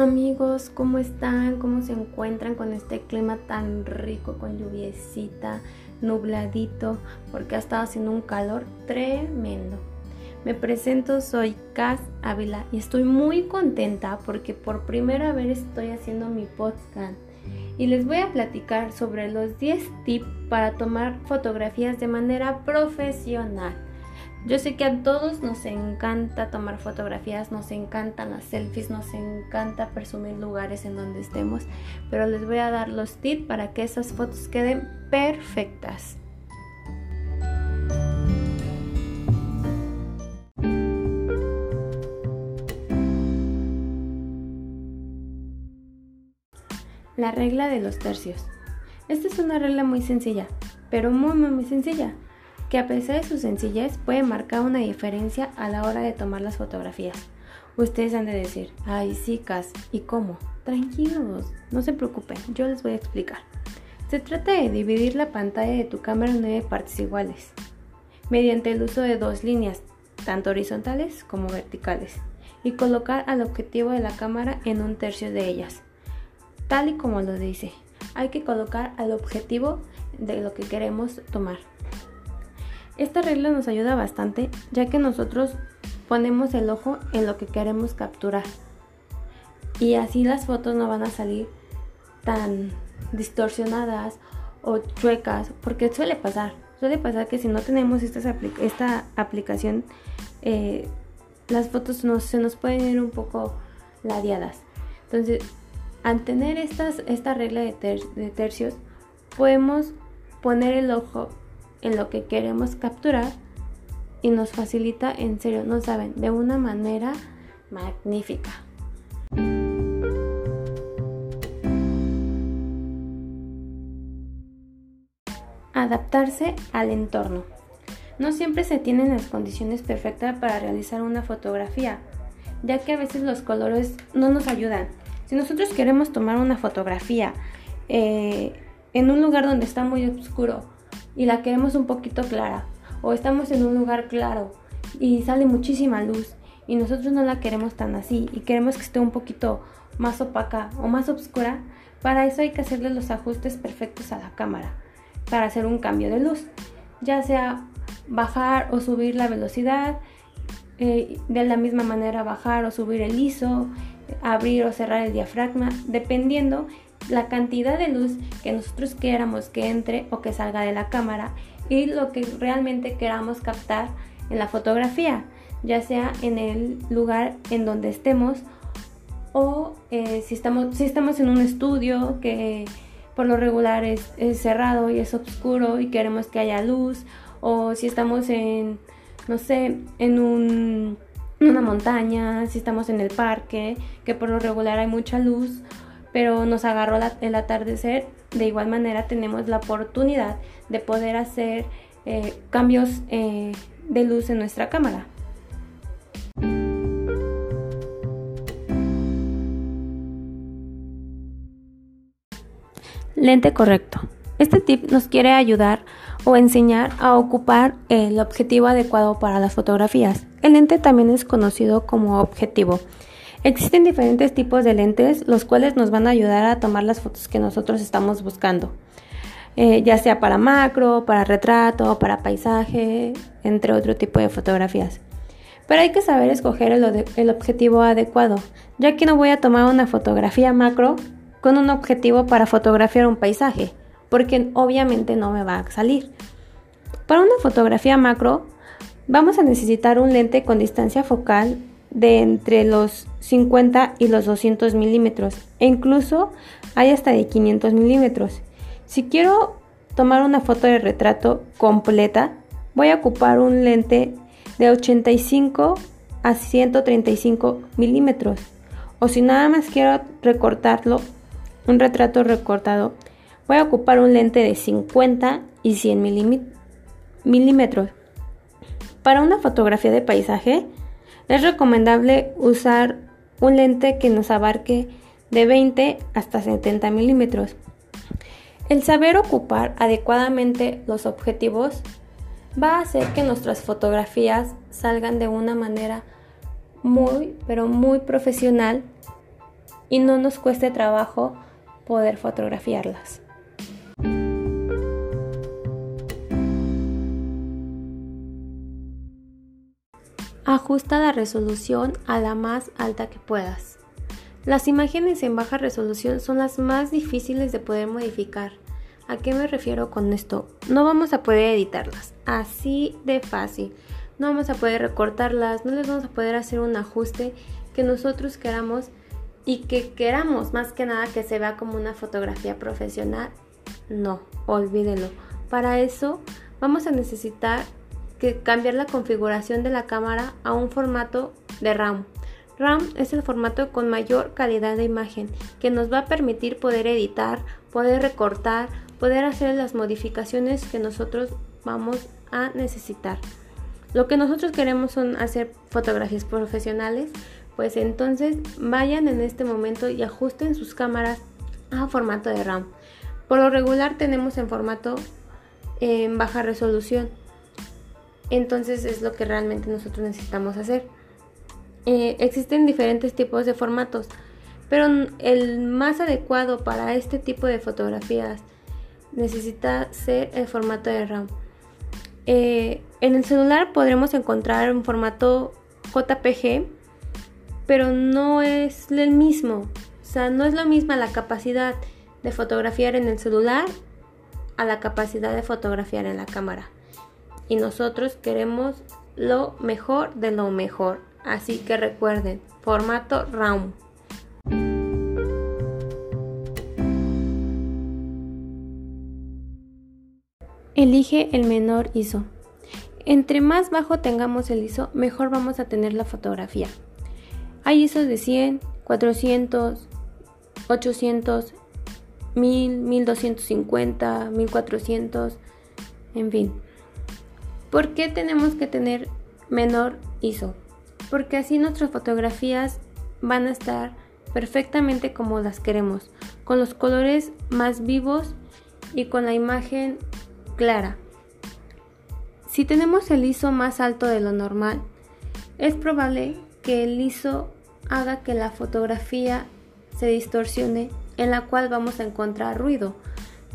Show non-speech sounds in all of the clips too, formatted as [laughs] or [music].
Amigos, ¿cómo están? ¿Cómo se encuentran con este clima tan rico, con lluviecita, nubladito? Porque ha estado haciendo un calor tremendo. Me presento, soy Cas Ávila y estoy muy contenta porque por primera vez estoy haciendo mi podcast y les voy a platicar sobre los 10 tips para tomar fotografías de manera profesional. Yo sé que a todos nos encanta tomar fotografías, nos encantan las selfies, nos encanta presumir lugares en donde estemos, pero les voy a dar los tips para que esas fotos queden perfectas. La regla de los tercios. Esta es una regla muy sencilla, pero muy muy sencilla que a pesar de su sencillez puede marcar una diferencia a la hora de tomar las fotografías. Ustedes han de decir, ay, sí, Cas, ¿y cómo? Tranquilos, no se preocupen, yo les voy a explicar. Se trata de dividir la pantalla de tu cámara en nueve partes iguales, mediante el uso de dos líneas, tanto horizontales como verticales, y colocar al objetivo de la cámara en un tercio de ellas. Tal y como lo dice, hay que colocar al objetivo de lo que queremos tomar. Esta regla nos ayuda bastante ya que nosotros ponemos el ojo en lo que queremos capturar. Y así las fotos no van a salir tan distorsionadas o chuecas porque suele pasar. Suele pasar que si no tenemos esta, aplicación eh, las fotos se nos pueden ir un poco ladeadas. Entonces al tener esta regla de tercios podemos poner el ojo en lo que queremos capturar y nos facilita, en serio, no saben, de una manera magnífica. Adaptarse al entorno. No siempre se tienen las condiciones perfectas para realizar una fotografía, ya que a veces los colores no nos ayudan. Si nosotros queremos tomar una fotografía eh, en un lugar donde está muy oscuro y la queremos un poquito clara o estamos en un lugar claro y sale muchísima luz y nosotros no la queremos tan así y queremos que esté un poquito más opaca o más oscura, para eso hay que hacerle los ajustes perfectos a la cámara para hacer un cambio de luz, ya sea bajar o subir la velocidad, eh, de la misma manera bajar o subir el ISO, abrir o cerrar el diafragma, dependiendo la cantidad de luz que nosotros queramos que entre o que salga de la cámara y lo que realmente queramos captar en la fotografía, ya sea en el lugar en donde estemos o eh, si, estamos, si estamos en un estudio que por lo regular es, cerrado y es oscuro y queremos que haya luz o si estamos en, no sé, en un, una montaña, si estamos en el parque, que por lo regular hay mucha luz pero nos agarró el atardecer. De igual manera tenemos la oportunidad de poder hacer eh, cambios eh, de luz en nuestra cámara. Lente correcto. Este tip nos quiere ayudar o enseñar a ocupar el objetivo adecuado para las fotografías. El lente también es conocido como objetivo Existen diferentes tipos de lentes, los cuales nos van a ayudar a tomar las fotos que nosotros estamos buscando, eh, ya sea para macro, para retrato, para paisaje, entre otro tipo de fotografías. Pero hay que saber escoger el, el objetivo adecuado, ya que no voy a tomar una fotografía macro con un objetivo para fotografiar un paisaje, porque obviamente no me va a salir. Para una fotografía macro, vamos a necesitar un lente con distancia focal de entre los 50 y los 200 milímetros e incluso hay hasta de 500 milímetros. Si quiero tomar una foto de retrato completa, voy a ocupar un lente de 85 a 135 milímetros. O si nada más quiero recortarlo, un retrato recortado, voy a ocupar un lente de 50 y 100 milímetros. Para una fotografía de paisaje, es recomendable usar un lente que nos abarque de 20 hasta 70 milímetros. El saber ocupar adecuadamente los objetivos va a hacer que nuestras fotografías salgan de una manera muy, pero muy profesional y no nos cueste trabajo poder fotografiarlas. Ajusta la resolución a la más alta que puedas. Las imágenes en baja resolución son las más difíciles de poder modificar. ¿A qué me refiero con esto? No vamos a poder editarlas, así de fácil. No vamos a poder recortarlas, no les vamos a poder hacer un ajuste que nosotros queramos y que queramos más que nada que se vea como una fotografía profesional. No, olvídelo. Para eso vamos a necesitar que cambiar la configuración de la cámara a un formato de RAM. RAM es el formato con mayor calidad de imagen que nos va a permitir poder editar, poder recortar, poder hacer las modificaciones que nosotros vamos a necesitar. Lo que nosotros queremos son hacer fotografías profesionales, pues entonces vayan en este momento y ajusten sus cámaras a formato de RAM. Por lo regular tenemos en formato en baja resolución entonces es lo que realmente nosotros necesitamos hacer. Eh, existen diferentes tipos de formatos, pero el más adecuado para este tipo de fotografías necesita ser el formato de RAM. Eh, en el celular podremos encontrar un formato JPG, pero no es el mismo. O sea, no es lo misma la capacidad de fotografiar en el celular a la capacidad de fotografiar en la cámara y nosotros queremos lo mejor de lo mejor. Así que recuerden, formato RAW. Elige el menor ISO. Entre más bajo tengamos el ISO, mejor vamos a tener la fotografía. Hay ISOs de 100, 400, 800, 1000, 1250, 1400, en fin. ¿Por qué tenemos que tener menor ISO? Porque así nuestras fotografías van a estar perfectamente como las queremos, con los colores más vivos y con la imagen clara. Si tenemos el ISO más alto de lo normal, es probable que el ISO haga que la fotografía se distorsione, en la cual vamos a encontrar ruido.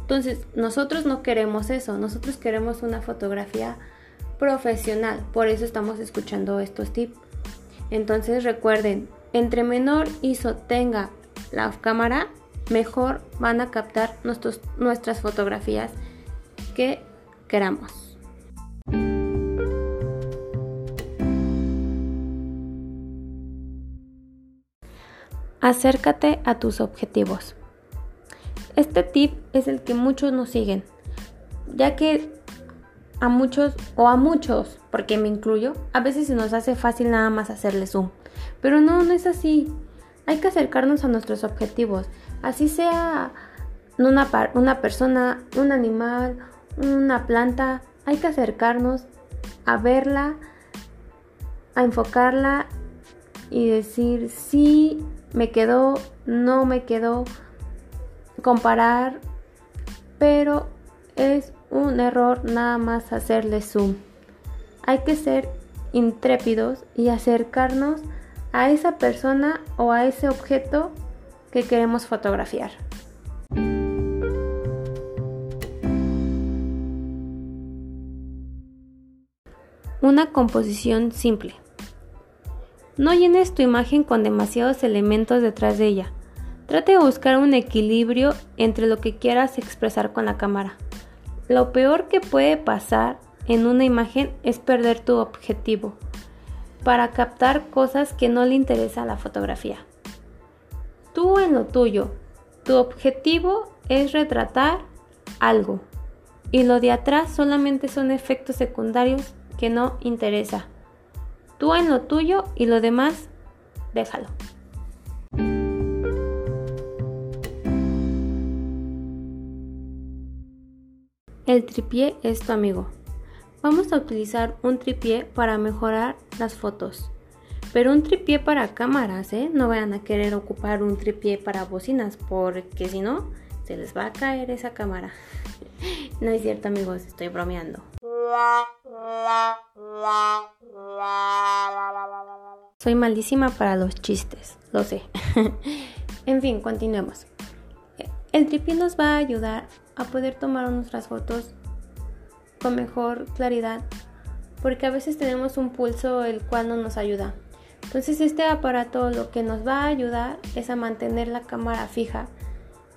Entonces, nosotros no queremos eso, nosotros queremos una fotografía profesional. Por eso estamos escuchando estos tips. Entonces recuerden, entre menor ISO tenga la cámara, mejor van a captar nuestros, nuestras fotografías que queramos. Acércate a tus objetivos. Este tip es el que muchos nos siguen, ya que a muchos o a muchos, porque me incluyo, a veces se nos hace fácil nada más hacerle zoom. Pero no, no es así. Hay que acercarnos a nuestros objetivos. Así sea una, una persona, un animal, una planta. Hay que acercarnos a verla, a enfocarla y decir si me quedó, no me quedó, comparar, pero es un error nada más hacerle zoom. Hay que ser intrépidos y acercarnos a esa persona o a ese objeto que queremos fotografiar. Una composición simple. No llenes tu imagen con demasiados elementos detrás de ella. Trate de buscar un equilibrio entre lo que quieras expresar con la cámara. Lo peor que puede pasar en una imagen es perder tu objetivo para captar cosas que no le interesa a la fotografía. Tú en lo tuyo, tu objetivo es retratar algo y lo de atrás solamente son efectos secundarios que no interesa. Tú en lo tuyo y lo demás, déjalo. El tripié es tu amigo. Vamos a utilizar un tripié para mejorar las fotos. Pero un tripié para cámaras, ¿eh? No vayan a querer ocupar un tripié para bocinas, porque si no, se les va a caer esa cámara. [laughs] no es cierto, amigos, estoy bromeando. Soy malísima para los chistes, lo sé. [laughs] En fin, continuemos. El tripié nos va a ayudar a poder tomar nuestras fotos con mejor claridad porque a veces tenemos un pulso el cual no nos ayuda. Entonces este aparato lo que nos va a ayudar es a mantener la cámara fija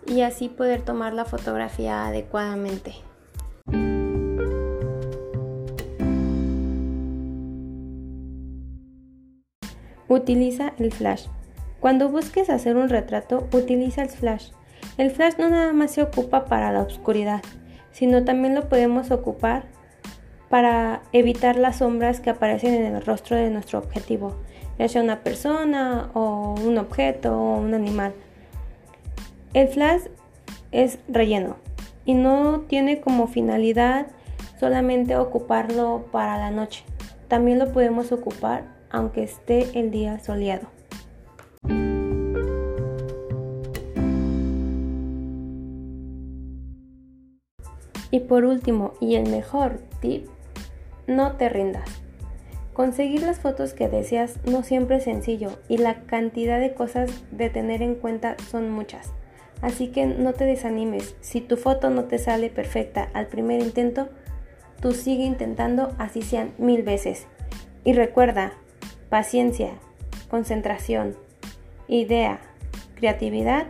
y así poder tomar la fotografía adecuadamente. Utiliza el flash. Cuando busques hacer un retrato, utiliza el flash. El flash no nada más se ocupa para la oscuridad, sino también lo podemos ocupar para evitar las sombras que aparecen en el rostro de nuestro objetivo, ya sea una persona o un objeto o un animal. El flash es relleno y no tiene como finalidad solamente ocuparlo para la noche. También lo podemos ocupar aunque esté el día soleado. Y por último, y el mejor tip, no te rindas. Conseguir las fotos que deseas no siempre es sencillo y la cantidad de cosas de tener en cuenta son muchas. Así que no te desanimes. Si tu foto no te sale perfecta al primer intento, tú sigue intentando así sean mil veces. Y recuerda, paciencia, concentración, idea, creatividad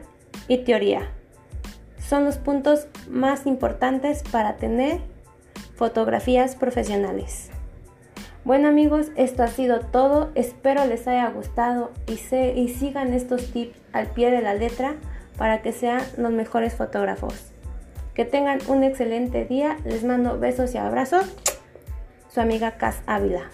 y teoría son los puntos más importantes para tener fotografías profesionales. Bueno amigos, esto ha sido todo. Espero les haya gustado y, y sigan estos tips al pie de la letra para que sean los mejores fotógrafos. Que tengan un excelente día. Les mando besos y abrazos. Su amiga Cas Ávila.